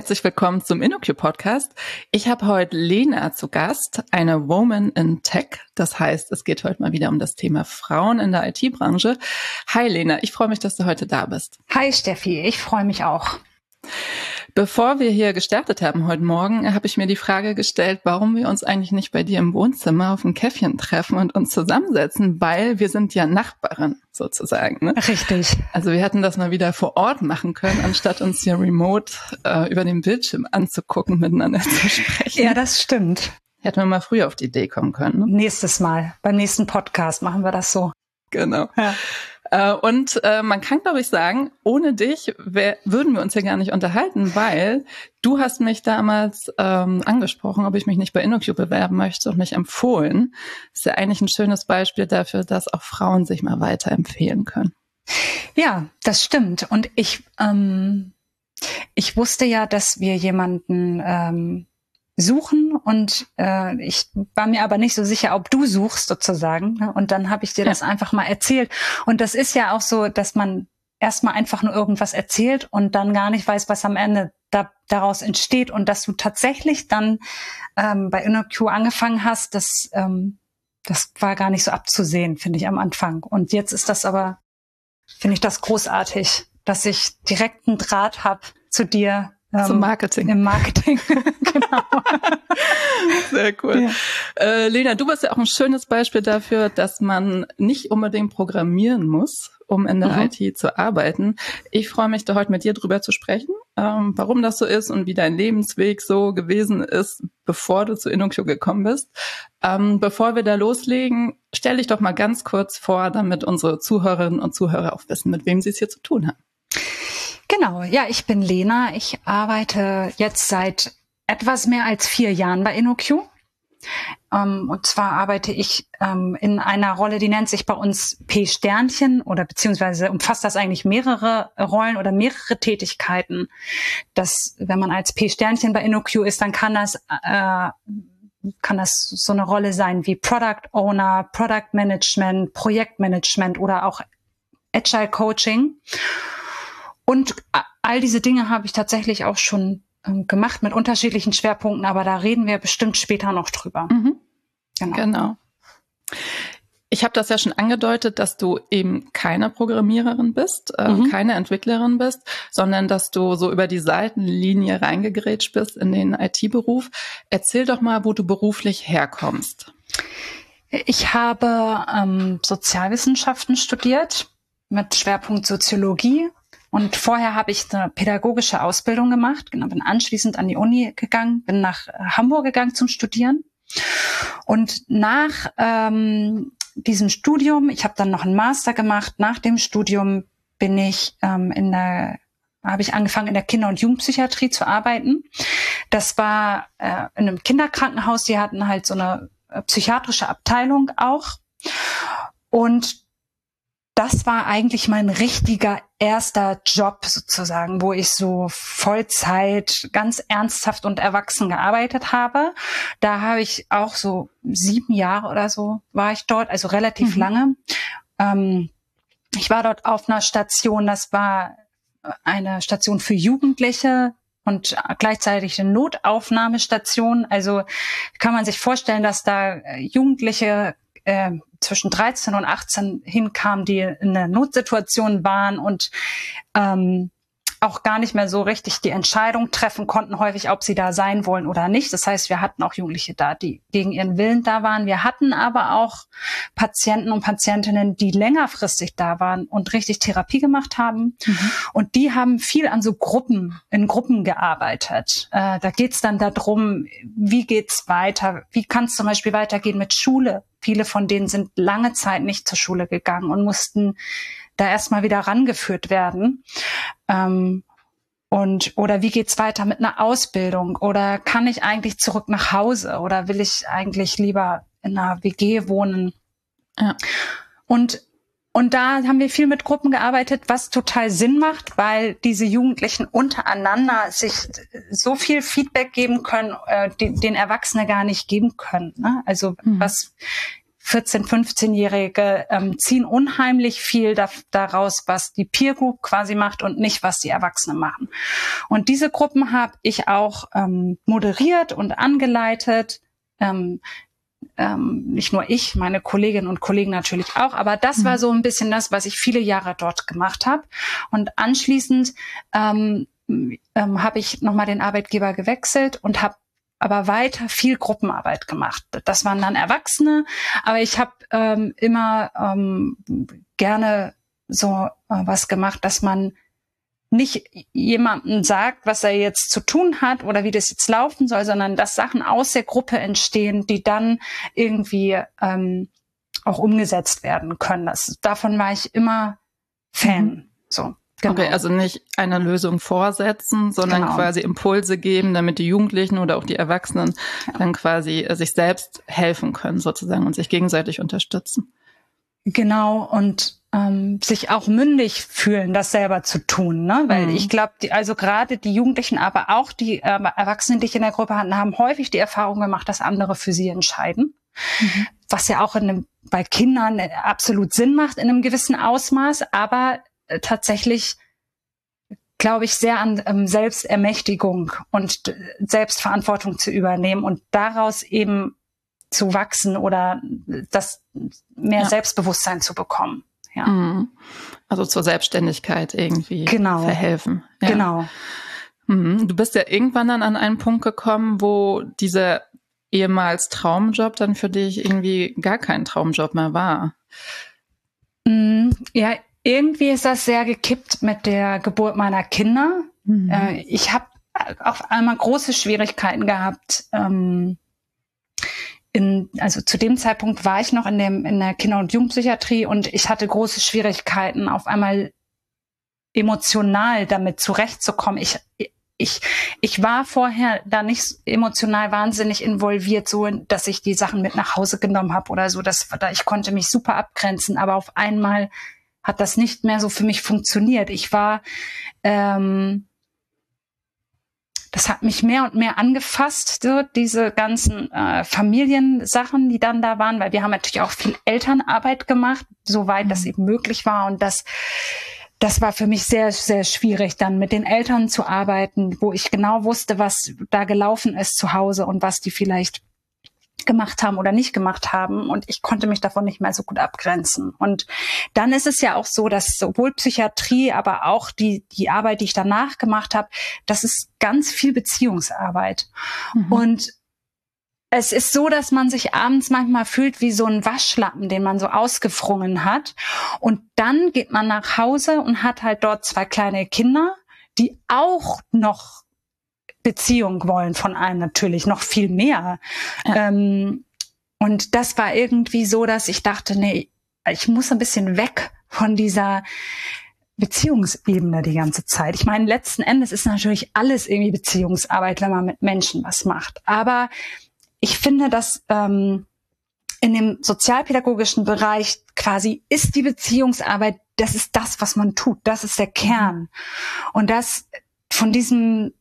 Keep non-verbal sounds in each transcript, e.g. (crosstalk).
Herzlich willkommen zum InnoQ Podcast. Ich habe heute Lena zu Gast, eine Woman in Tech. Das heißt, es geht heute mal wieder um das Thema Frauen in der IT-Branche. Hi Lena, ich freue mich, dass du heute da bist. Hi Steffi, ich freue mich auch. Bevor wir hier gestartet haben heute Morgen, habe ich mir die Frage gestellt, warum wir uns eigentlich nicht bei dir im Wohnzimmer auf ein Käffchen treffen und uns zusammensetzen, weil wir sind ja Nachbarn sozusagen. Ne? Richtig. Also wir hätten das mal wieder vor Ort machen können, anstatt uns hier remote äh, über den Bildschirm anzugucken, miteinander zu sprechen. Ja, das stimmt. Hätten wir mal früher auf die Idee kommen können. Ne? Nächstes Mal, beim nächsten Podcast machen wir das so. Genau. Ja. Äh, und äh, man kann, glaube ich, sagen, ohne dich wär, würden wir uns hier gar nicht unterhalten, weil du hast mich damals ähm, angesprochen, ob ich mich nicht bei InnoQ bewerben möchte und mich empfohlen. Das ist ja eigentlich ein schönes Beispiel dafür, dass auch Frauen sich mal weiterempfehlen können. Ja, das stimmt. Und ich, ähm, ich wusste ja, dass wir jemanden ähm, suchen und äh, ich war mir aber nicht so sicher, ob du suchst sozusagen. Ne? Und dann habe ich dir ja. das einfach mal erzählt. Und das ist ja auch so, dass man erstmal einfach nur irgendwas erzählt und dann gar nicht weiß, was am Ende da, daraus entsteht und dass du tatsächlich dann ähm, bei InnoQ angefangen hast, das, ähm, das war gar nicht so abzusehen, finde ich am Anfang. Und jetzt ist das aber, finde ich das großartig, dass ich direkten Draht habe zu dir, zum ähm, Marketing. Im Marketing, (laughs) genau. Sehr cool. Ja. Äh, Lena, du bist ja auch ein schönes Beispiel dafür, dass man nicht unbedingt programmieren muss, um in der mhm. IT zu arbeiten. Ich freue mich, da heute mit dir drüber zu sprechen, ähm, warum das so ist und wie dein Lebensweg so gewesen ist, bevor du zu InnoQ gekommen bist. Ähm, bevor wir da loslegen, stell dich doch mal ganz kurz vor, damit unsere Zuhörerinnen und Zuhörer auch wissen, mit wem sie es hier zu tun haben. Genau, ja, ich bin Lena. Ich arbeite jetzt seit etwas mehr als vier Jahren bei InnoQ. Ähm, und zwar arbeite ich ähm, in einer Rolle, die nennt sich bei uns P-Sternchen oder beziehungsweise umfasst das eigentlich mehrere Rollen oder mehrere Tätigkeiten. Das, wenn man als P-Sternchen bei InnoQ ist, dann kann das äh, kann das so eine Rolle sein wie Product Owner, Product Management, Projektmanagement oder auch Agile Coaching. Und all diese Dinge habe ich tatsächlich auch schon ähm, gemacht mit unterschiedlichen Schwerpunkten, aber da reden wir bestimmt später noch drüber. Mhm. Genau. genau. Ich habe das ja schon angedeutet, dass du eben keine Programmiererin bist, äh, mhm. keine Entwicklerin bist, sondern dass du so über die Seitenlinie reingegrätscht bist in den IT-Beruf. Erzähl doch mal, wo du beruflich herkommst. Ich habe ähm, Sozialwissenschaften studiert mit Schwerpunkt Soziologie und vorher habe ich eine pädagogische Ausbildung gemacht, genau, bin anschließend an die Uni gegangen, bin nach Hamburg gegangen zum Studieren. Und nach ähm, diesem Studium, ich habe dann noch einen Master gemacht, nach dem Studium bin ich ähm, in der habe ich angefangen in der Kinder- und Jugendpsychiatrie zu arbeiten. Das war äh, in einem Kinderkrankenhaus. Die hatten halt so eine äh, psychiatrische Abteilung auch. Und das war eigentlich mein richtiger erster Job sozusagen, wo ich so Vollzeit ganz ernsthaft und erwachsen gearbeitet habe. Da habe ich auch so sieben Jahre oder so war ich dort, also relativ mhm. lange. Ähm, ich war dort auf einer Station, das war eine Station für Jugendliche, und gleichzeitig eine Notaufnahmestation. Also kann man sich vorstellen, dass da Jugendliche äh, zwischen 13 und 18 hinkamen, die in einer Notsituation waren und ähm, auch gar nicht mehr so richtig die Entscheidung treffen konnten, häufig, ob sie da sein wollen oder nicht. Das heißt, wir hatten auch Jugendliche da, die gegen ihren Willen da waren. Wir hatten aber auch Patienten und Patientinnen, die längerfristig da waren und richtig Therapie gemacht haben. Mhm. Und die haben viel an so Gruppen, in Gruppen gearbeitet. Äh, da geht's dann darum, wie geht's weiter? Wie kann es zum Beispiel weitergehen mit Schule? Viele von denen sind lange Zeit nicht zur Schule gegangen und mussten da erstmal wieder rangeführt werden. Ähm, und oder wie geht's weiter mit einer Ausbildung? Oder kann ich eigentlich zurück nach Hause? Oder will ich eigentlich lieber in einer WG wohnen? Ja. Und und da haben wir viel mit Gruppen gearbeitet, was total Sinn macht, weil diese Jugendlichen untereinander sich so viel Feedback geben können, äh, die, den Erwachsene gar nicht geben können. Ne? Also mhm. was 14, 15-Jährige ähm, ziehen unheimlich viel da, daraus, was die Peer Group quasi macht und nicht, was die Erwachsenen machen. Und diese Gruppen habe ich auch ähm, moderiert und angeleitet. Ähm, ähm, nicht nur ich, meine Kolleginnen und Kollegen natürlich auch, aber das mhm. war so ein bisschen das, was ich viele Jahre dort gemacht habe. Und anschließend ähm, ähm, habe ich nochmal den Arbeitgeber gewechselt und habe aber weiter viel Gruppenarbeit gemacht. Das waren dann Erwachsene, aber ich habe ähm, immer ähm, gerne so äh, was gemacht, dass man nicht jemandem sagt, was er jetzt zu tun hat oder wie das jetzt laufen soll, sondern dass Sachen aus der Gruppe entstehen, die dann irgendwie ähm, auch umgesetzt werden können. Das, davon war ich immer Fan. Mhm. So. Genau. Okay, also nicht eine Lösung vorsetzen, sondern genau. quasi Impulse geben, damit die Jugendlichen oder auch die Erwachsenen ja. dann quasi äh, sich selbst helfen können sozusagen und sich gegenseitig unterstützen. Genau, und ähm, sich auch mündig fühlen, das selber zu tun. Ne? Weil mhm. ich glaube, also gerade die Jugendlichen, aber auch die äh, Erwachsenen, die ich in der Gruppe hatten, haben häufig die Erfahrung gemacht, dass andere für sie entscheiden. Mhm. Was ja auch in einem, bei Kindern absolut Sinn macht in einem gewissen Ausmaß, aber äh, tatsächlich glaube ich, sehr an ähm, Selbstermächtigung und äh, Selbstverantwortung zu übernehmen und daraus eben zu wachsen oder das mehr ja. Selbstbewusstsein zu bekommen. Ja. Mhm. Also zur Selbstständigkeit irgendwie genau. verhelfen. Ja. Genau. Mhm. Du bist ja irgendwann dann an einen Punkt gekommen, wo dieser ehemals Traumjob dann für dich irgendwie gar kein Traumjob mehr war. Mhm. Ja, irgendwie ist das sehr gekippt mit der Geburt meiner Kinder. Äh, ich habe auf einmal große Schwierigkeiten gehabt, ähm, in, also zu dem Zeitpunkt war ich noch in dem, in der Kinder- und Jugendpsychiatrie und ich hatte große Schwierigkeiten, auf einmal emotional damit zurechtzukommen. Ich, ich, ich war vorher da nicht emotional wahnsinnig involviert, so dass ich die Sachen mit nach Hause genommen habe oder so. Das, ich konnte mich super abgrenzen, aber auf einmal hat das nicht mehr so für mich funktioniert. Ich war ähm, das hat mich mehr und mehr angefasst, so diese ganzen äh, Familiensachen, die dann da waren, weil wir haben natürlich auch viel Elternarbeit gemacht, soweit mhm. das eben möglich war. Und das, das war für mich sehr, sehr schwierig, dann mit den Eltern zu arbeiten, wo ich genau wusste, was da gelaufen ist zu Hause und was die vielleicht gemacht haben oder nicht gemacht haben und ich konnte mich davon nicht mehr so gut abgrenzen. Und dann ist es ja auch so, dass sowohl Psychiatrie, aber auch die, die Arbeit, die ich danach gemacht habe, das ist ganz viel Beziehungsarbeit. Mhm. Und es ist so, dass man sich abends manchmal fühlt wie so ein Waschlappen, den man so ausgefrungen hat. Und dann geht man nach Hause und hat halt dort zwei kleine Kinder, die auch noch Beziehung wollen von einem natürlich noch viel mehr. Ja. Ähm, und das war irgendwie so, dass ich dachte, nee, ich muss ein bisschen weg von dieser Beziehungsebene die ganze Zeit. Ich meine, letzten Endes ist natürlich alles irgendwie Beziehungsarbeit, wenn man mit Menschen was macht. Aber ich finde, dass ähm, in dem sozialpädagogischen Bereich quasi ist die Beziehungsarbeit, das ist das, was man tut. Das ist der Kern. Und das von diesem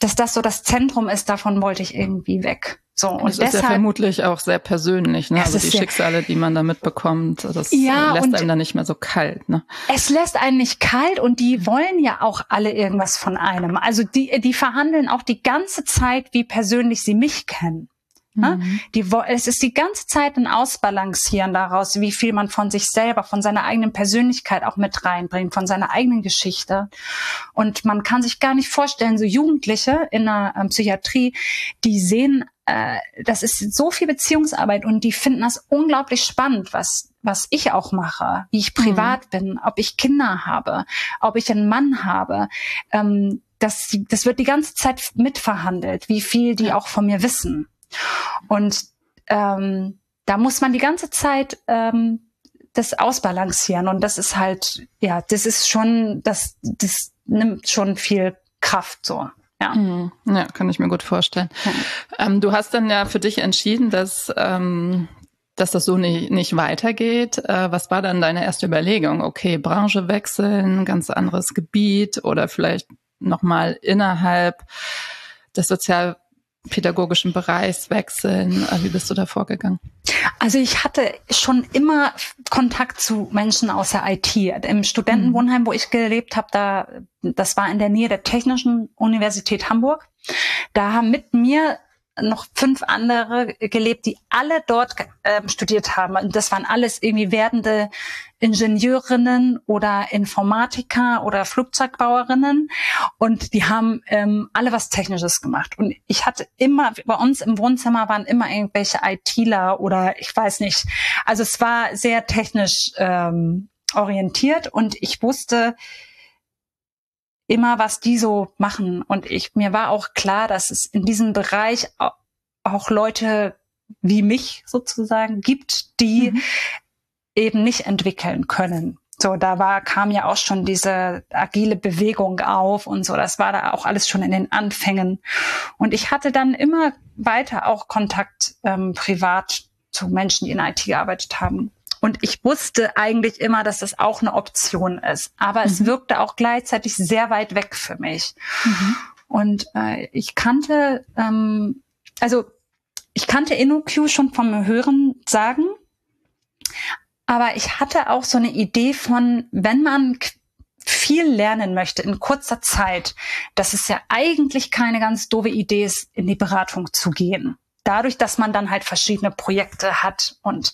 dass das so das Zentrum ist, davon wollte ich irgendwie weg. So, und das deshalb, ist ja vermutlich auch sehr persönlich, ne? Also die Schicksale, die man da mitbekommt, das ja, lässt einem dann nicht mehr so kalt, ne? Es lässt einen nicht kalt und die wollen ja auch alle irgendwas von einem. Also die, die verhandeln auch die ganze Zeit, wie persönlich sie mich kennen. Ne? Mhm. Die, es ist die ganze Zeit ein Ausbalancieren daraus, wie viel man von sich selber, von seiner eigenen Persönlichkeit auch mit reinbringt, von seiner eigenen Geschichte. Und man kann sich gar nicht vorstellen, so Jugendliche in der ähm, Psychiatrie, die sehen, äh, das ist so viel Beziehungsarbeit und die finden das unglaublich spannend, was, was ich auch mache, wie ich privat mhm. bin, ob ich Kinder habe, ob ich einen Mann habe. Ähm, das, das wird die ganze Zeit mitverhandelt, wie viel die auch von mir wissen. Und ähm, da muss man die ganze Zeit ähm, das ausbalancieren. Und das ist halt, ja, das ist schon, das, das nimmt schon viel Kraft so. Ja. Mhm. ja, kann ich mir gut vorstellen. Ja. Ähm, du hast dann ja für dich entschieden, dass, ähm, dass das so nicht, nicht weitergeht. Äh, was war dann deine erste Überlegung? Okay, Branche wechseln, ganz anderes Gebiet oder vielleicht nochmal innerhalb des Sozial pädagogischen Bereichs wechseln? Wie bist du da vorgegangen? Also ich hatte schon immer Kontakt zu Menschen aus der IT. Im Studentenwohnheim, wo ich gelebt habe, da das war in der Nähe der Technischen Universität Hamburg. Da haben mit mir noch fünf andere gelebt, die alle dort äh, studiert haben. Und das waren alles irgendwie werdende Ingenieurinnen oder Informatiker oder Flugzeugbauerinnen. Und die haben ähm, alle was Technisches gemacht. Und ich hatte immer, bei uns im Wohnzimmer waren immer irgendwelche ITler oder ich weiß nicht. Also es war sehr technisch ähm, orientiert und ich wusste, immer, was die so machen. Und ich, mir war auch klar, dass es in diesem Bereich auch Leute wie mich sozusagen gibt, die mhm. eben nicht entwickeln können. So, da war, kam ja auch schon diese agile Bewegung auf und so. Das war da auch alles schon in den Anfängen. Und ich hatte dann immer weiter auch Kontakt ähm, privat zu Menschen, die in IT gearbeitet haben. Und ich wusste eigentlich immer, dass das auch eine Option ist. Aber mhm. es wirkte auch gleichzeitig sehr weit weg für mich. Mhm. Und äh, ich kannte, ähm, also ich kannte InnoQ schon vom Hören sagen. Aber ich hatte auch so eine Idee von, wenn man viel lernen möchte in kurzer Zeit, dass es ja eigentlich keine ganz doofe Idee ist, in die Beratung zu gehen. Dadurch, dass man dann halt verschiedene Projekte hat und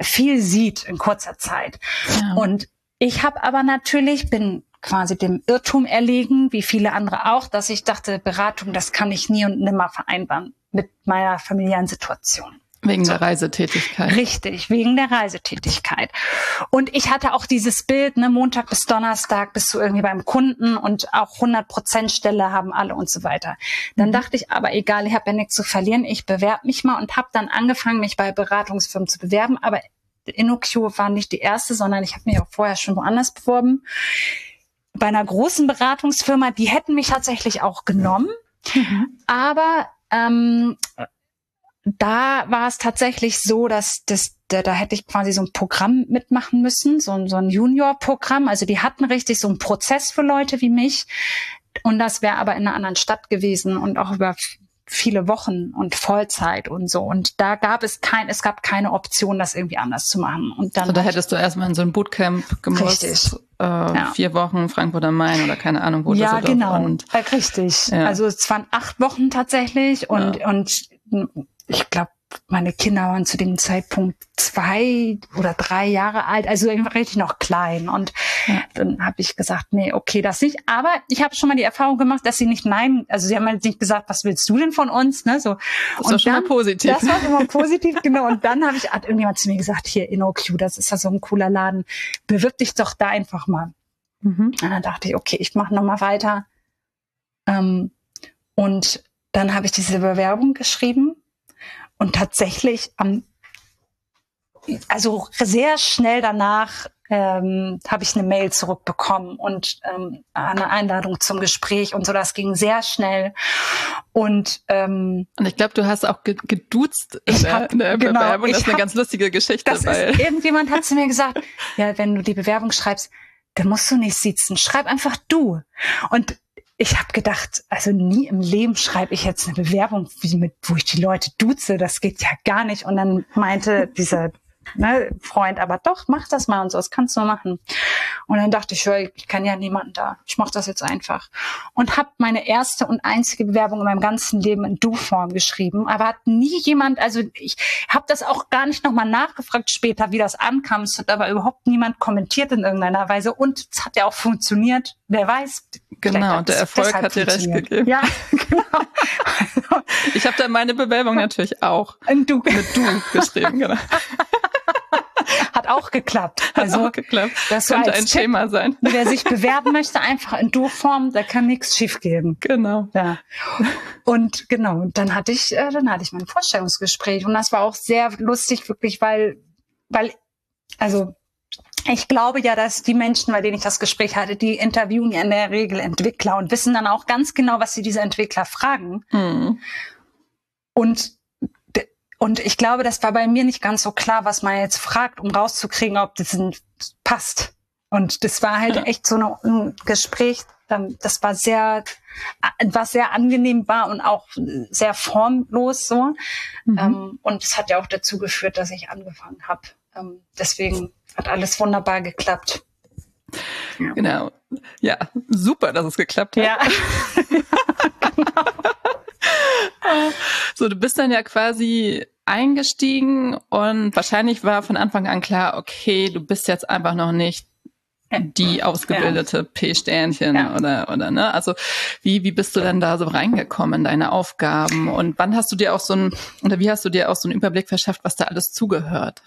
viel sieht in kurzer Zeit. Ja. Und ich habe aber natürlich, bin quasi dem Irrtum erlegen, wie viele andere auch, dass ich dachte, Beratung, das kann ich nie und nimmer vereinbaren mit meiner familiären Situation. Wegen der Reisetätigkeit. Richtig, wegen der Reisetätigkeit. Und ich hatte auch dieses Bild, ne, Montag bis Donnerstag bist du irgendwie beim Kunden und auch 100 Prozent Stelle haben alle und so weiter. Dann mhm. dachte ich, aber egal, ich habe ja nichts zu verlieren, ich bewerbe mich mal und habe dann angefangen, mich bei Beratungsfirmen zu bewerben. Aber InnoQ war nicht die erste, sondern ich habe mich auch vorher schon woanders beworben. Bei einer großen Beratungsfirma, die hätten mich tatsächlich auch genommen. Mhm. Aber ähm, da war es tatsächlich so, dass das, da, da hätte ich quasi so ein Programm mitmachen müssen, so, so ein Junior-Programm. Also die hatten richtig so einen Prozess für Leute wie mich. Und das wäre aber in einer anderen Stadt gewesen und auch über viele Wochen und Vollzeit und so. Und da gab es kein, es gab keine Option, das irgendwie anders zu machen. Und dann. Also da hättest du erstmal in so ein Bootcamp gemusst. Richtig. Äh, ja. Vier Wochen Frankfurt am Main oder keine Ahnung wo. Ja, genau. Und, äh, richtig. Ja. Also es waren acht Wochen tatsächlich und, ja. und ich glaube, meine Kinder waren zu dem Zeitpunkt zwei oder drei Jahre alt, also richtig noch klein. Und ja. dann habe ich gesagt, nee, okay, das nicht. Aber ich habe schon mal die Erfahrung gemacht, dass sie nicht nein, also sie haben halt nicht gesagt, was willst du denn von uns? Ne, so. Das und war schon dann, mal positiv. Das war schon mal positiv, genau. Und dann habe ich hat irgendjemand zu mir gesagt, hier InnoQ, das ist ja so ein cooler Laden, bewirb dich doch da einfach mal. Mhm. Und dann dachte ich, okay, ich mache noch mal weiter. Ähm, und dann habe ich diese Bewerbung geschrieben und tatsächlich am, also sehr schnell danach ähm, habe ich eine Mail zurückbekommen und ähm, eine Einladung zum Gespräch und so. Das ging sehr schnell. Und, ähm, und ich glaube, du hast auch geduzt in der, hab, in der genau, Bewerbung. Das ist eine hab, ganz lustige Geschichte. Das weil ist, (laughs) irgendjemand hat zu mir gesagt, ja, wenn du die Bewerbung schreibst, dann musst du nicht sitzen. Schreib einfach du. Und ich habe gedacht, also nie im Leben schreibe ich jetzt eine Bewerbung, wie mit, wo ich die Leute duze, das geht ja gar nicht. Und dann meinte (laughs) dieser ne, Freund, aber doch, mach das mal und so, das kannst du machen. Und dann dachte ich, ich kann ja niemanden da, ich mache das jetzt einfach. Und habe meine erste und einzige Bewerbung in meinem ganzen Leben in Du-Form geschrieben, aber hat nie jemand, also ich habe das auch gar nicht nochmal nachgefragt später, wie das ankam. Es hat aber überhaupt niemand kommentiert in irgendeiner Weise und es hat ja auch funktioniert. Wer weiß. Genau, und der Erfolg hat dir recht gegeben. Ja, (laughs) genau. ich habe da meine Bewerbung natürlich auch in du. mit Du geschrieben, genau. (laughs) Hat auch geklappt. Also, auch geklappt. Das könnte ein Tipp, Thema sein. Wer sich bewerben möchte, einfach in Du-Form, da kann nichts schiefgehen. Genau. Ja. Und genau, dann hatte ich, äh, dann hatte ich mein Vorstellungsgespräch und das war auch sehr lustig, wirklich, weil, weil, also ich glaube ja, dass die Menschen, bei denen ich das Gespräch hatte, die interviewen ja in der Regel Entwickler und wissen dann auch ganz genau, was sie diese Entwickler fragen. Mhm. Und und ich glaube, das war bei mir nicht ganz so klar, was man jetzt fragt, um rauszukriegen, ob das passt. Und das war halt ja. echt so ein Gespräch, das war sehr, was sehr angenehm war und auch sehr formlos so. Mhm. Ähm, und es hat ja auch dazu geführt, dass ich angefangen habe. Ähm, deswegen hat alles wunderbar geklappt. Ja. Genau. Ja, super, dass es geklappt hat. Ja. (laughs) (laughs) so, du bist dann ja quasi eingestiegen und wahrscheinlich war von Anfang an klar, okay, du bist jetzt einfach noch nicht die ausgebildete ja. P-Sternchen ja. oder oder ne? Also wie wie bist du denn da so reingekommen in deine Aufgaben und wann hast du dir auch so ein oder wie hast du dir auch so einen Überblick verschafft, was da alles zugehört?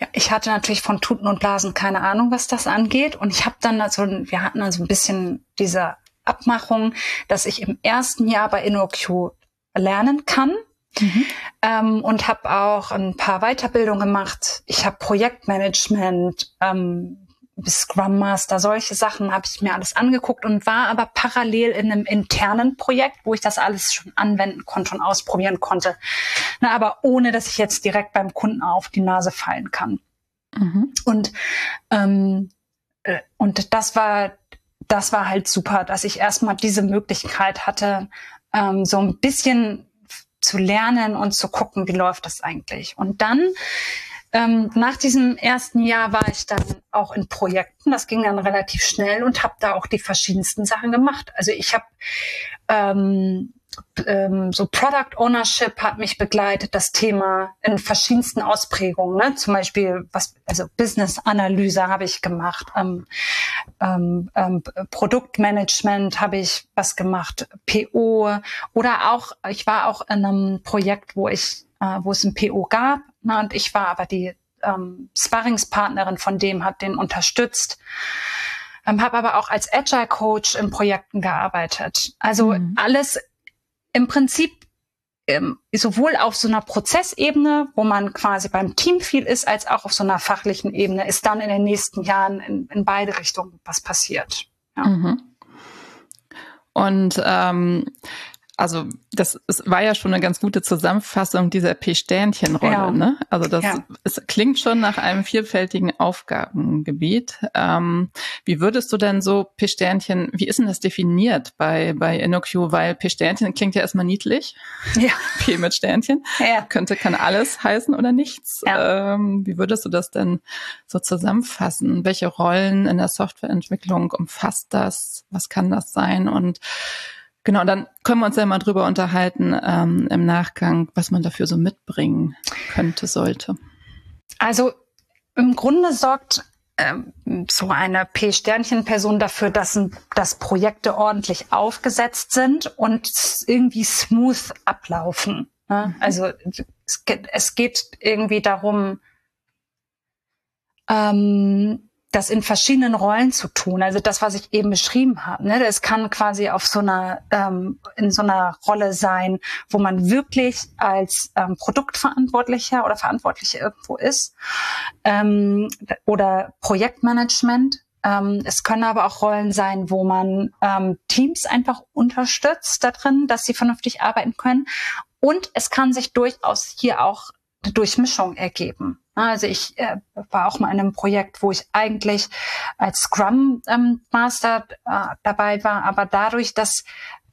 Ja, ich hatte natürlich von Tuten und Blasen keine Ahnung, was das angeht und ich habe dann also wir hatten also ein bisschen diese Abmachung, dass ich im ersten Jahr bei InnoQ lernen kann. Mhm. Ähm, und habe auch ein paar Weiterbildungen gemacht. Ich habe Projektmanagement, ähm, Scrum Master, solche Sachen habe ich mir alles angeguckt und war aber parallel in einem internen Projekt, wo ich das alles schon anwenden konnte und ausprobieren konnte. Na, aber ohne, dass ich jetzt direkt beim Kunden auf die Nase fallen kann. Mhm. Und ähm, äh, und das war das war halt super, dass ich erstmal diese Möglichkeit hatte, ähm, so ein bisschen zu lernen und zu gucken, wie läuft das eigentlich. Und dann ähm, nach diesem ersten Jahr war ich dann auch in Projekten. Das ging dann relativ schnell und habe da auch die verschiedensten Sachen gemacht. Also ich habe ähm, ähm, so Product Ownership hat mich begleitet, das Thema in verschiedensten Ausprägungen. Ne? Zum Beispiel was, also Business Analyse habe ich gemacht, ähm, ähm, ähm, Produktmanagement habe ich was gemacht, PO oder auch ich war auch in einem Projekt, wo ich, äh, wo es ein PO gab Ne? Und ich war aber die ähm, Sparringspartnerin von dem, hat den unterstützt. Ähm, habe aber auch als Agile Coach in Projekten gearbeitet. Also mhm. alles im Prinzip ähm, sowohl auf so einer Prozessebene, wo man quasi beim Team viel ist, als auch auf so einer fachlichen Ebene, ist dann in den nächsten Jahren in, in beide Richtungen was passiert. Ja. Mhm. Und ähm, also das es war ja schon eine ganz gute Zusammenfassung dieser P-Sternchen-Rolle. Ja. Ne? Also das ja. es klingt schon nach einem vielfältigen Aufgabengebiet. Ähm, wie würdest du denn so P-Sternchen, wie ist denn das definiert bei, bei InnoQ? Weil P-Sternchen klingt ja erstmal niedlich. Ja. (laughs) P mit Sternchen. Ja. Könnte, kann alles heißen oder nichts. Ja. Ähm, wie würdest du das denn so zusammenfassen? Welche Rollen in der Softwareentwicklung umfasst das? Was kann das sein? Und Genau, dann können wir uns ja mal drüber unterhalten ähm, im Nachgang, was man dafür so mitbringen könnte, sollte. Also im Grunde sorgt ähm, so eine P-Sternchen-Person dafür, dass, dass Projekte ordentlich aufgesetzt sind und irgendwie smooth ablaufen. Ne? Mhm. Also es geht, es geht irgendwie darum, ähm, das in verschiedenen Rollen zu tun. Also das, was ich eben beschrieben habe. Ne? Das kann quasi auf so einer ähm, in so einer Rolle sein, wo man wirklich als ähm, Produktverantwortlicher oder Verantwortlicher irgendwo ist ähm, oder Projektmanagement. Ähm, es können aber auch Rollen sein, wo man ähm, Teams einfach unterstützt da drin, dass sie vernünftig arbeiten können. Und es kann sich durchaus hier auch eine Durchmischung ergeben. Also ich äh, war auch mal in einem Projekt, wo ich eigentlich als Scrum ähm, Master äh, dabei war, aber dadurch, dass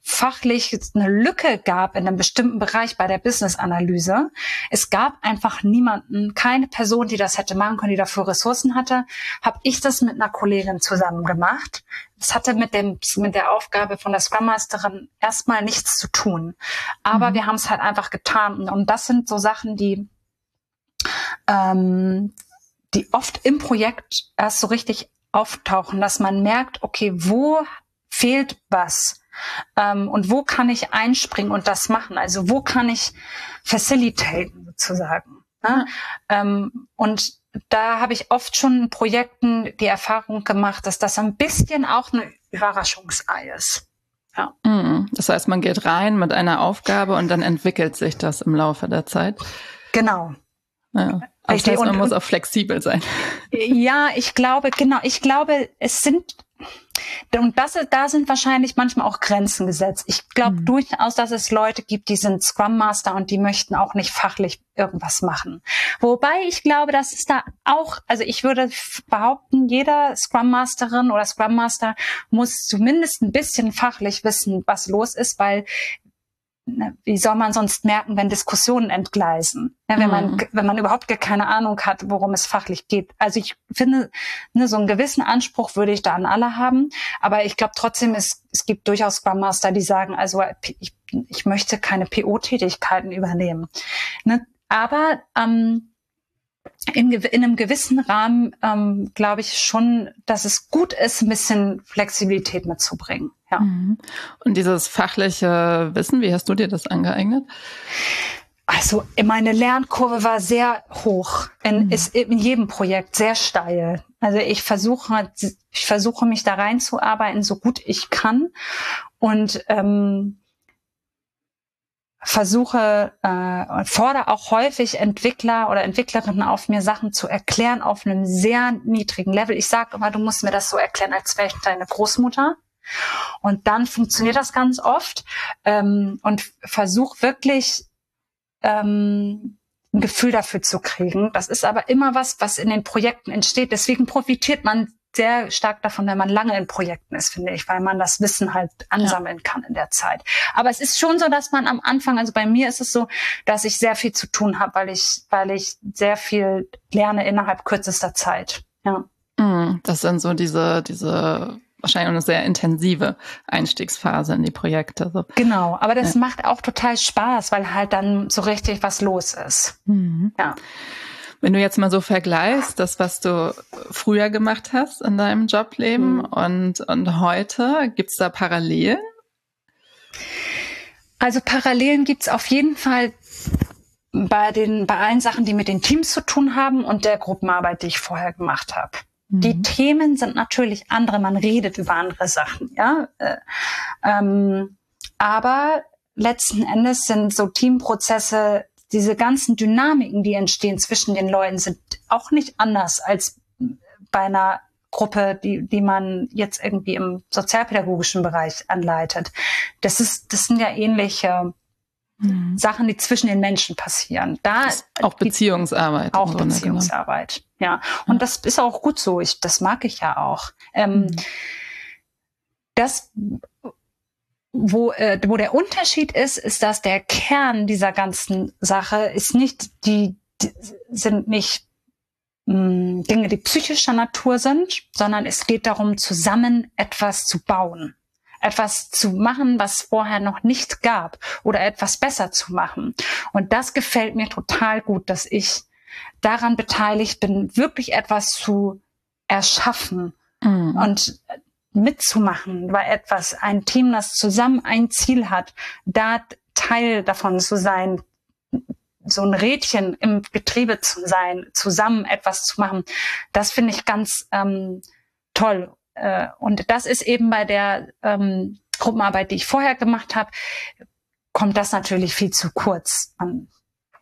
fachlich eine Lücke gab in einem bestimmten Bereich bei der Business-Analyse. Es gab einfach niemanden, keine Person, die das hätte machen können, die dafür Ressourcen hatte. Habe ich das mit einer Kollegin zusammen gemacht. Das hatte mit dem mit der Aufgabe von der Scrum Masterin erstmal nichts zu tun, aber mhm. wir haben es halt einfach getan. Und das sind so Sachen, die ähm, die oft im Projekt erst so richtig auftauchen, dass man merkt, okay, wo fehlt was? Ähm, und wo kann ich einspringen und das machen? Also wo kann ich facilitaten sozusagen? Ne? Ähm, und da habe ich oft schon in Projekten die Erfahrung gemacht, dass das ein bisschen auch eine Überraschungsei ist. Ja. Mhm. Das heißt, man geht rein mit einer Aufgabe und dann entwickelt sich das im Laufe der Zeit. Genau. Ja. Also das heißt, man und, muss auch flexibel sein. Ja, ich glaube, genau, ich glaube, es sind und das, da sind wahrscheinlich manchmal auch Grenzen gesetzt. Ich glaube mhm. durchaus, dass es Leute gibt, die sind Scrum Master und die möchten auch nicht fachlich irgendwas machen. Wobei ich glaube, dass es da auch, also ich würde behaupten, jeder Scrum Masterin oder Scrum Master muss zumindest ein bisschen fachlich wissen, was los ist, weil wie soll man sonst merken, wenn Diskussionen entgleisen? Ja, wenn, mhm. man, wenn man überhaupt gar keine Ahnung hat, worum es fachlich geht. Also ich finde, ne, so einen gewissen Anspruch würde ich da an alle haben. Aber ich glaube trotzdem, es, es gibt durchaus Scrum Master, die sagen, also ich, ich möchte keine PO-Tätigkeiten übernehmen. Ne? Aber ähm, in, in einem gewissen Rahmen ähm, glaube ich schon, dass es gut ist, ein bisschen Flexibilität mitzubringen. Ja. Mhm. Und dieses fachliche Wissen, wie hast du dir das angeeignet? Also meine Lernkurve war sehr hoch, in, mhm. ist in jedem Projekt sehr steil. Also ich versuche, ich versuche mich da reinzuarbeiten, so gut ich kann. Und ähm, versuche, äh, fordere auch häufig Entwickler oder Entwicklerinnen auf, mir Sachen zu erklären auf einem sehr niedrigen Level. Ich sage immer, du musst mir das so erklären, als wäre ich deine Großmutter. Und dann funktioniert das ganz oft ähm, und versuche wirklich ähm, ein Gefühl dafür zu kriegen. Das ist aber immer was, was in den Projekten entsteht. Deswegen profitiert man sehr stark davon, wenn man lange in Projekten ist, finde ich, weil man das Wissen halt ansammeln ja. kann in der Zeit. Aber es ist schon so, dass man am Anfang, also bei mir ist es so, dass ich sehr viel zu tun habe, weil ich, weil ich sehr viel lerne innerhalb kürzester Zeit. Ja. Mm, das sind so diese, diese wahrscheinlich eine sehr intensive Einstiegsphase in die Projekte. So. Genau, aber das ja. macht auch total Spaß, weil halt dann so richtig was los ist. Mhm. Ja. Wenn du jetzt mal so vergleichst, das, was du früher gemacht hast in deinem Jobleben mhm. und, und heute, gibt's da Parallelen? Also Parallelen gibt's auf jeden Fall bei den bei allen Sachen, die mit den Teams zu tun haben und der Gruppenarbeit, die ich vorher gemacht habe. Mhm. Die Themen sind natürlich andere, man redet über andere Sachen, ja. Äh, ähm, aber letzten Endes sind so Teamprozesse diese ganzen Dynamiken, die entstehen zwischen den Leuten, sind auch nicht anders als bei einer Gruppe, die, die man jetzt irgendwie im sozialpädagogischen Bereich anleitet. Das ist, das sind ja ähnliche mhm. Sachen, die zwischen den Menschen passieren. Da auch Beziehungsarbeit. Auch Beziehungsarbeit. Ja. Und ja. das ist auch gut so. Ich, das mag ich ja auch. Ähm, mhm. Das wo, äh, wo der Unterschied ist, ist, dass der Kern dieser ganzen Sache ist nicht die, die sind nicht mh, hm, Dinge, die psychischer Natur sind, sondern es geht darum, zusammen etwas zu bauen, etwas zu machen, was vorher noch nicht gab oder etwas besser zu machen. Und das gefällt mir total gut, dass ich daran beteiligt bin, wirklich etwas zu erschaffen. Mhm. Und mitzumachen bei etwas, ein Team, das zusammen ein Ziel hat, da Teil davon zu sein, so ein Rädchen im Getriebe zu sein, zusammen etwas zu machen, das finde ich ganz ähm, toll. Äh, und das ist eben bei der ähm, Gruppenarbeit, die ich vorher gemacht habe, kommt das natürlich viel zu kurz. Man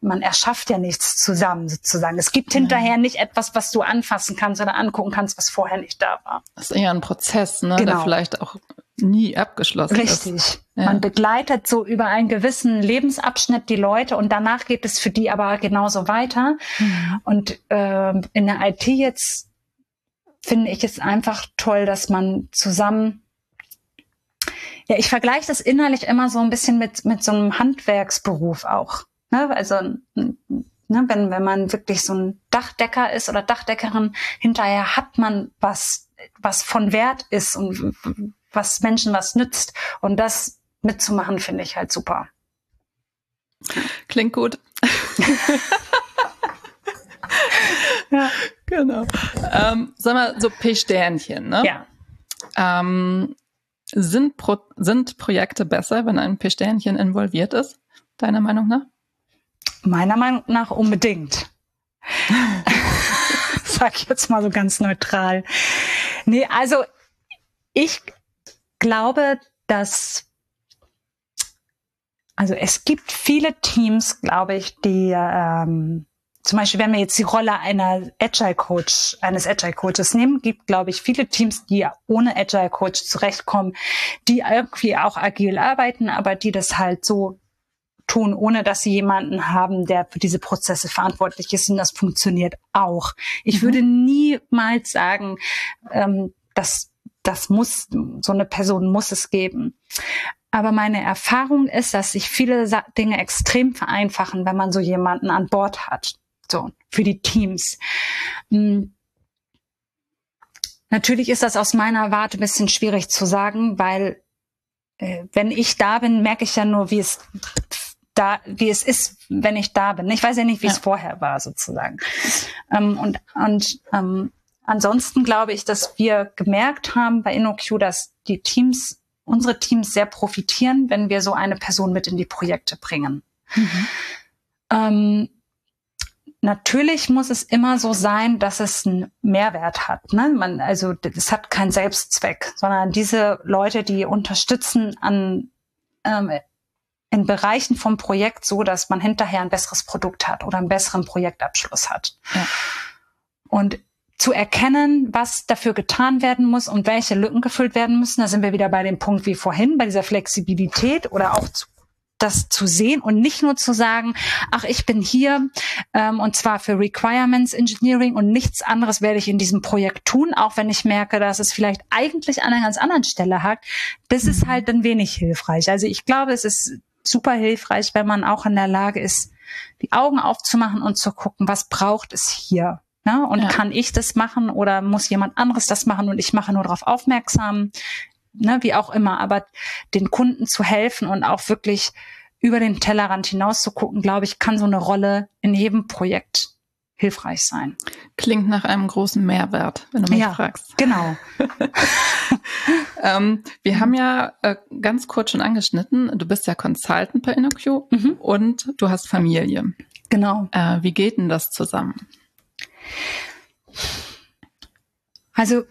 man erschafft ja nichts zusammen sozusagen. Es gibt hinterher nicht etwas, was du anfassen kannst oder angucken kannst, was vorher nicht da war. Das ist eher ein Prozess, ne, genau. der vielleicht auch nie abgeschlossen Richtig. ist. Richtig. Ja. Man begleitet so über einen gewissen Lebensabschnitt die Leute und danach geht es für die aber genauso weiter. Mhm. Und äh, in der IT jetzt finde ich es einfach toll, dass man zusammen ja, ich vergleiche das innerlich immer so ein bisschen mit, mit so einem Handwerksberuf auch. Ne? Also ne, wenn, wenn man wirklich so ein Dachdecker ist oder Dachdeckerin, hinterher hat man was, was von Wert ist und was Menschen was nützt. Und das mitzumachen, finde ich halt super. Klingt gut. (laughs) ja. Genau. Ähm, sag mal, so P-Sternchen, ne? Ja. Ähm, sind, Pro sind Projekte besser, wenn ein P-Sternchen involviert ist, deiner Meinung nach? Meiner Meinung nach unbedingt. (laughs) Sag ich jetzt mal so ganz neutral. Nee, also ich glaube, dass also es gibt viele Teams, glaube ich, die ähm, zum Beispiel, wenn wir jetzt die Rolle einer Agile Coach, eines Agile Coaches nehmen, gibt, glaube ich, viele Teams, die ohne Agile Coach zurechtkommen, die irgendwie auch agil arbeiten, aber die das halt so tun, ohne dass sie jemanden haben, der für diese Prozesse verantwortlich ist. Und das funktioniert auch. Ich mhm. würde niemals sagen, ähm, dass das muss, so eine Person muss es geben. Aber meine Erfahrung ist, dass sich viele Dinge extrem vereinfachen, wenn man so jemanden an Bord hat. So, für die Teams. Hm. Natürlich ist das aus meiner Warte ein bisschen schwierig zu sagen, weil äh, wenn ich da bin, merke ich ja nur, wie es da, wie es ist, wenn ich da bin. Ich weiß ja nicht, wie ja. es vorher war, sozusagen. Ähm, und und ähm, ansonsten glaube ich, dass wir gemerkt haben bei InnoQ, dass die Teams, unsere Teams sehr profitieren, wenn wir so eine Person mit in die Projekte bringen. Mhm. Ähm, Natürlich muss es immer so sein, dass es einen Mehrwert hat. Ne? Man, also es hat keinen Selbstzweck, sondern diese Leute, die unterstützen an ähm, in Bereichen vom Projekt so, dass man hinterher ein besseres Produkt hat oder einen besseren Projektabschluss hat. Ja. Und zu erkennen, was dafür getan werden muss und welche Lücken gefüllt werden müssen, da sind wir wieder bei dem Punkt wie vorhin, bei dieser Flexibilität oder auch zu das zu sehen und nicht nur zu sagen, ach, ich bin hier ähm, und zwar für Requirements Engineering und nichts anderes werde ich in diesem Projekt tun, auch wenn ich merke, dass es vielleicht eigentlich an einer ganz anderen Stelle hakt. Das ist halt dann wenig hilfreich. Also ich glaube, es ist super hilfreich, wenn man auch in der Lage ist, die Augen aufzumachen und zu gucken, was braucht es hier. Ja, und ja. kann ich das machen oder muss jemand anderes das machen und ich mache nur darauf aufmerksam? Ne, wie auch immer, aber den Kunden zu helfen und auch wirklich über den Tellerrand hinaus zu gucken, glaube ich, kann so eine Rolle in jedem Projekt hilfreich sein. Klingt nach einem großen Mehrwert, wenn du mich ja, fragst. Genau. (laughs) ähm, wir haben ja äh, ganz kurz schon angeschnitten, du bist ja Consultant bei InnoQ mhm. und du hast Familie. Genau. Äh, wie geht denn das zusammen? Also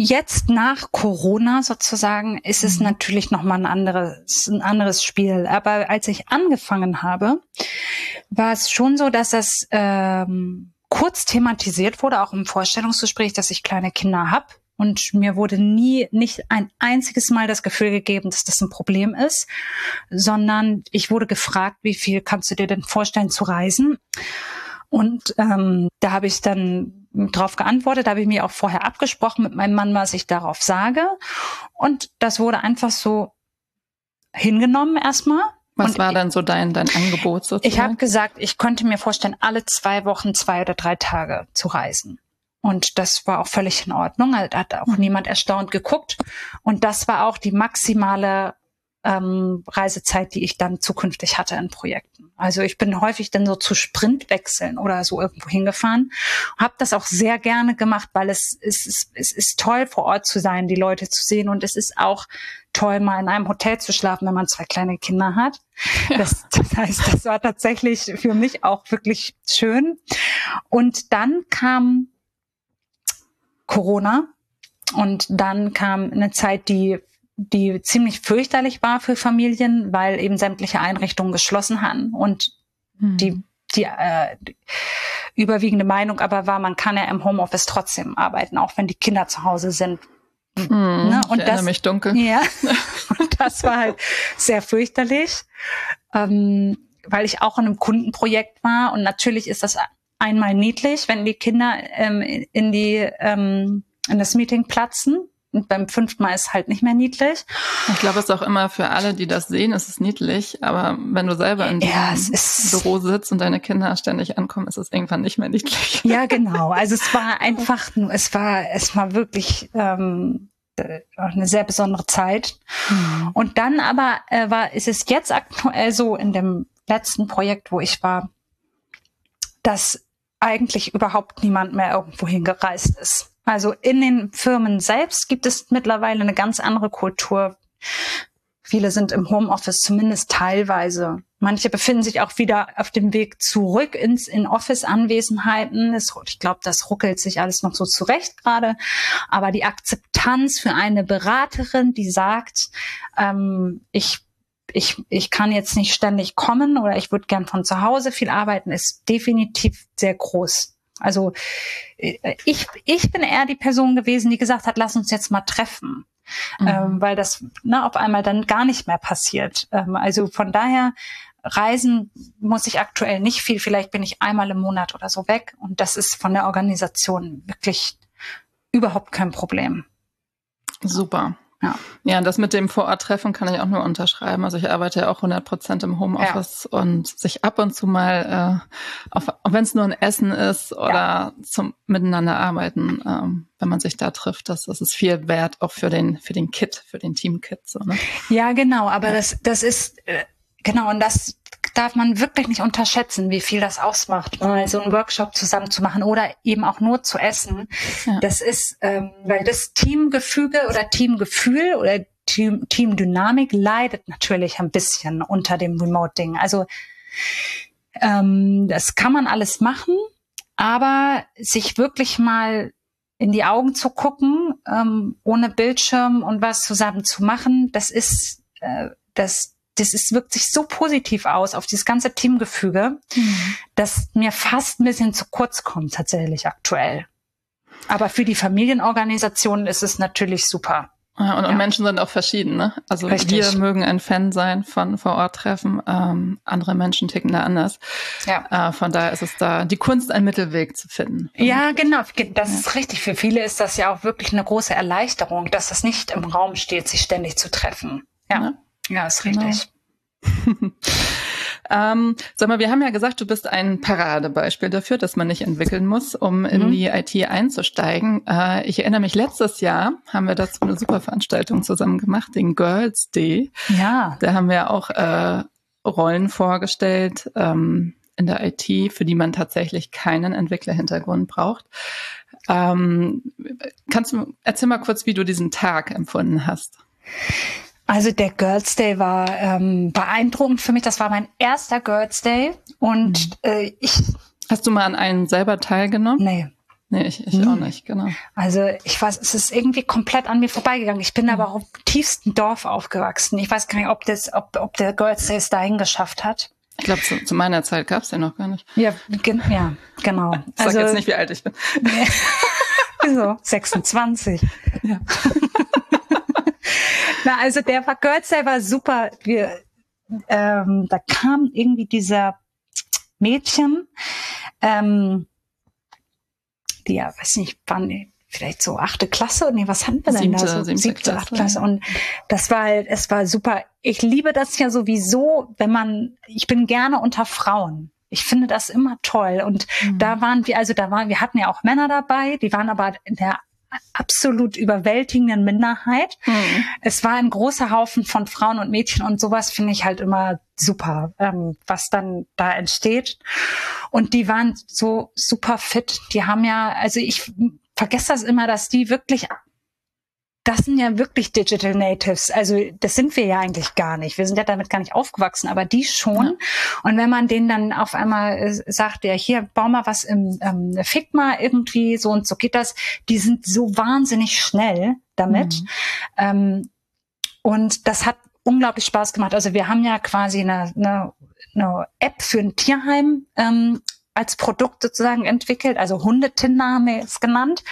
Jetzt nach Corona sozusagen ist es mhm. natürlich noch mal ein anderes, ein anderes Spiel. Aber als ich angefangen habe, war es schon so, dass das ähm, kurz thematisiert wurde, auch im Vorstellungsgespräch, dass ich kleine Kinder habe. Und mir wurde nie, nicht ein einziges Mal das Gefühl gegeben, dass das ein Problem ist, sondern ich wurde gefragt, wie viel kannst du dir denn vorstellen zu reisen? Und ähm, da habe ich dann darauf geantwortet, da habe ich mir auch vorher abgesprochen mit meinem Mann, was ich darauf sage. Und das wurde einfach so hingenommen erstmal. Was und war dann so dein, dein Angebot sozusagen? Ich habe gesagt, ich könnte mir vorstellen, alle zwei Wochen zwei oder drei Tage zu reisen. Und das war auch völlig in Ordnung. Da hat auch mhm. niemand erstaunt geguckt. Und das war auch die maximale ähm, Reisezeit, die ich dann zukünftig hatte in Projekten. Also ich bin häufig dann so zu Sprintwechseln oder so irgendwo hingefahren, habe das auch sehr gerne gemacht, weil es, es, es, es ist toll vor Ort zu sein, die Leute zu sehen und es ist auch toll, mal in einem Hotel zu schlafen, wenn man zwei kleine Kinder hat. Ja. Das, das heißt, das war tatsächlich für mich auch wirklich schön. Und dann kam Corona und dann kam eine Zeit, die die ziemlich fürchterlich war für Familien, weil eben sämtliche Einrichtungen geschlossen hatten und hm. die die, äh, die überwiegende Meinung aber war, man kann ja im Homeoffice trotzdem arbeiten, auch wenn die Kinder zu Hause sind. Mm, ne? Und ich das, mich dunkel. Ja, (laughs) und das war halt sehr fürchterlich, ähm, weil ich auch in einem Kundenprojekt war und natürlich ist das einmal niedlich, wenn die Kinder ähm, in die ähm, in das Meeting platzen, und beim fünften Mal ist halt nicht mehr niedlich. Ich glaube, es ist auch immer für alle, die das sehen, ist es niedlich. Aber wenn du selber in ja, Büro sitzt und deine Kinder ständig ankommen, ist es irgendwann nicht mehr niedlich. (laughs) Ja, genau. Also es war einfach, es war, es war wirklich ähm, eine sehr besondere Zeit. Mhm. Und dann aber äh, war, ist es jetzt aktuell so in dem letzten Projekt, wo ich war, dass eigentlich überhaupt niemand mehr irgendwo hingereist ist. Also in den Firmen selbst gibt es mittlerweile eine ganz andere Kultur. Viele sind im Homeoffice, zumindest teilweise. Manche befinden sich auch wieder auf dem Weg zurück ins in Office-Anwesenheiten. Ich glaube, das ruckelt sich alles noch so zurecht gerade. Aber die Akzeptanz für eine Beraterin, die sagt, ähm, ich ich, ich kann jetzt nicht ständig kommen oder ich würde gern von zu Hause viel arbeiten, ist definitiv sehr groß. Also äh, ich, ich bin eher die Person gewesen, die gesagt hat, lass uns jetzt mal treffen. Mhm. Ähm, weil das ne, auf einmal dann gar nicht mehr passiert. Ähm, also von daher Reisen muss ich aktuell nicht viel. Vielleicht bin ich einmal im Monat oder so weg. Und das ist von der Organisation wirklich überhaupt kein Problem. Super. Ja. ja, das mit dem Vororttreffen kann ich auch nur unterschreiben. Also ich arbeite ja auch 100 Prozent im Homeoffice ja. und sich ab und zu mal, äh, auch, auch wenn es nur ein Essen ist oder ja. zum Miteinander arbeiten, ähm, wenn man sich da trifft, das, das ist viel wert auch für den für den Kit, für den Team-Kit. So, ne? Ja, genau. Aber ja. das das ist äh, genau und das darf man wirklich nicht unterschätzen, wie viel das ausmacht, mal so einen Workshop zusammen zu machen oder eben auch nur zu essen. Ja. Das ist, ähm, weil das Teamgefüge oder Teamgefühl oder Team, Teamdynamik leidet natürlich ein bisschen unter dem Remote-Ding. Also ähm, das kann man alles machen, aber sich wirklich mal in die Augen zu gucken, ähm, ohne Bildschirm und was zusammen zu machen, das ist äh, das das ist, wirkt sich so positiv aus auf dieses ganze Teamgefüge, mhm. dass mir fast ein bisschen zu kurz kommt tatsächlich aktuell. Aber für die Familienorganisation ist es natürlich super. Ja, und, ja. und Menschen sind auch verschieden, ne? Also Richtig. wir mögen ein Fan sein von Vor-Ort-Treffen, ähm, andere Menschen ticken da anders. Ja. Äh, von daher ist es da die Kunst, einen Mittelweg zu finden. Ja, genau. Das ja. ist richtig. Für viele ist das ja auch wirklich eine große Erleichterung, dass es nicht im Raum steht, sich ständig zu treffen. Ja. Ja. Ist richtig. Genau. (laughs) ähm, sag mal, wir haben ja gesagt, du bist ein Paradebeispiel dafür, dass man nicht entwickeln muss, um in mhm. die IT einzusteigen. Äh, ich erinnere mich, letztes Jahr haben wir dazu eine super Veranstaltung zusammen gemacht, den Girls Day. Ja. Da haben wir auch äh, Rollen vorgestellt ähm, in der IT, für die man tatsächlich keinen Entwicklerhintergrund braucht. Ähm, kannst du erzähl mal kurz, wie du diesen Tag empfunden hast? Also der Girls Day war ähm, beeindruckend für mich. Das war mein erster Girls Day und mhm. äh, ich. Hast du mal an einen selber teilgenommen? Nee. Nee, ich, ich hm. auch nicht, genau. Also ich weiß, es ist irgendwie komplett an mir vorbeigegangen. Ich bin mhm. aber auch im tiefsten Dorf aufgewachsen. Ich weiß gar nicht, ob, das, ob, ob der Girls Day es dahin geschafft hat. Ich glaube, zu, zu, meiner Zeit gab es den noch gar nicht. Ja, gen ja genau. Ich (laughs) sag also, jetzt nicht, wie alt ich bin. Nee. (laughs) so, 26. Ja. Na, also der war war super. Wir, ähm, da kam irgendwie dieser Mädchen, ähm, die ja, weiß nicht, wann, vielleicht so achte Klasse, nee, was hatten wir denn siebte, da? So, siebte, achte Klasse. Und das war halt, es war super. Ich liebe das ja sowieso, wenn man, ich bin gerne unter Frauen. Ich finde das immer toll. Und mhm. da waren wir, also da waren, wir hatten ja auch Männer dabei, die waren aber in der absolut überwältigenden Minderheit. Mhm. Es war ein großer Haufen von Frauen und Mädchen und sowas finde ich halt immer super, ähm, was dann da entsteht. Und die waren so super fit. Die haben ja, also ich vergesse das immer, dass die wirklich das sind ja wirklich Digital Natives. Also das sind wir ja eigentlich gar nicht. Wir sind ja damit gar nicht aufgewachsen, aber die schon. Ja. Und wenn man denen dann auf einmal äh, sagt, ja hier, bau mal was im ähm, Figma irgendwie, so und so geht das, die sind so wahnsinnig schnell damit. Mhm. Ähm, und das hat unglaublich Spaß gemacht. Also wir haben ja quasi eine, eine, eine App für ein Tierheim ähm, als Produkt sozusagen entwickelt, also Hundetin haben wir es genannt.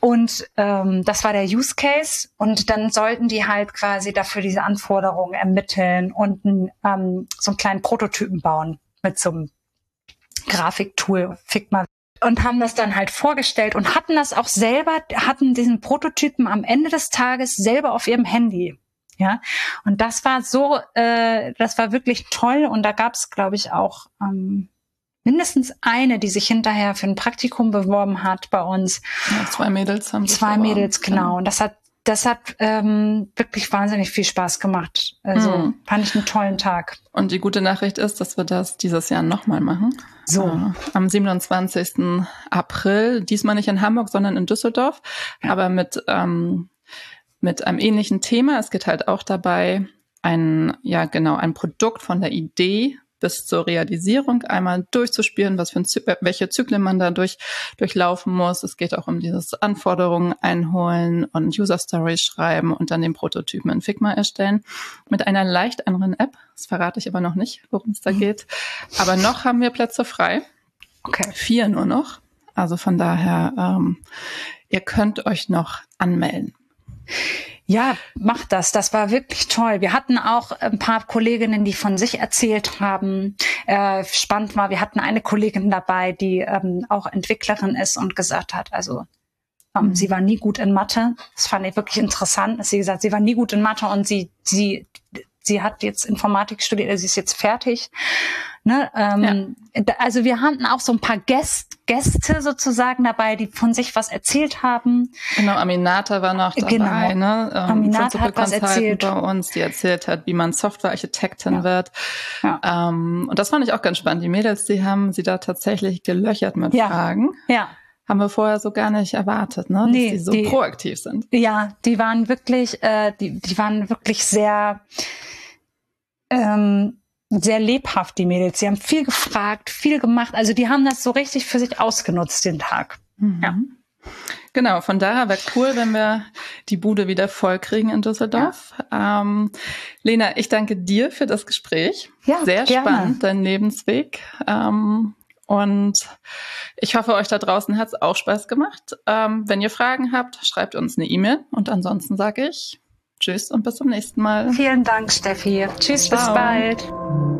Und ähm, das war der Use Case. Und dann sollten die halt quasi dafür diese Anforderungen ermitteln und ähm, so einen kleinen Prototypen bauen mit so einem Grafiktool, Figma und haben das dann halt vorgestellt und hatten das auch selber, hatten diesen Prototypen am Ende des Tages selber auf ihrem Handy. Ja, und das war so, äh, das war wirklich toll und da gab es, glaube ich, auch ähm, mindestens eine, die sich hinterher für ein Praktikum beworben hat bei uns. Ja, zwei Mädels haben Zwei. Mädels, genau. Und das hat das hat ähm, wirklich wahnsinnig viel Spaß gemacht. Also hm. fand ich einen tollen Tag. Und die gute Nachricht ist, dass wir das dieses Jahr nochmal machen. So. Äh, am 27. April, diesmal nicht in Hamburg, sondern in Düsseldorf, ja. aber mit, ähm, mit einem ähnlichen Thema. Es geht halt auch dabei, ein, ja genau, ein Produkt von der Idee bis zur Realisierung einmal durchzuspielen, was für ein, welche Zyklen man dadurch durchlaufen muss. Es geht auch um dieses Anforderungen einholen und User Stories schreiben und dann den Prototypen in Figma erstellen mit einer leicht anderen App. Das verrate ich aber noch nicht, worum es da mhm. geht. Aber noch haben wir Plätze frei. Okay. Vier nur noch. Also von daher, ähm, ihr könnt euch noch anmelden. Ja, macht das. Das war wirklich toll. Wir hatten auch ein paar Kolleginnen, die von sich erzählt haben. Äh, spannend war, wir hatten eine Kollegin dabei, die ähm, auch Entwicklerin ist und gesagt hat, also ähm, mhm. sie war nie gut in Mathe. Das fand ich wirklich interessant, dass sie gesagt, sie war nie gut in Mathe und sie, sie, sie hat jetzt Informatik studiert, also sie ist jetzt fertig Ne? Ähm, ja. Also wir hatten auch so ein paar Gäste, Gäste sozusagen dabei, die von sich was erzählt haben. Genau, Aminata war noch dabei, genau. ne? Ähm, Aminata hat was erzählt. bei uns, die erzählt hat, wie man Softwarearchitektin ja. wird. Ja. Ähm, und das fand ich auch ganz spannend. Die Mädels, die haben sie da tatsächlich gelöchert mit. Fragen. Ja haben wir vorher so gar nicht erwartet, ne? Dass nee, die so die, proaktiv sind. Ja, die waren wirklich, äh, die, die waren wirklich sehr ähm, sehr lebhaft, die Mädels. Sie haben viel gefragt, viel gemacht. Also die haben das so richtig für sich ausgenutzt, den Tag. Mhm. Ja. Genau, von daher wäre cool, wenn wir die Bude wieder voll kriegen in Düsseldorf. Ja. Ähm, Lena, ich danke dir für das Gespräch. Ja, Sehr gerne. spannend, dein Lebensweg. Ähm, und ich hoffe, euch da draußen hat es auch Spaß gemacht. Ähm, wenn ihr Fragen habt, schreibt uns eine E-Mail. Und ansonsten sage ich Tschüss und bis zum nächsten Mal. Vielen Dank, Steffi. Tschüss, Ciao. bis bald.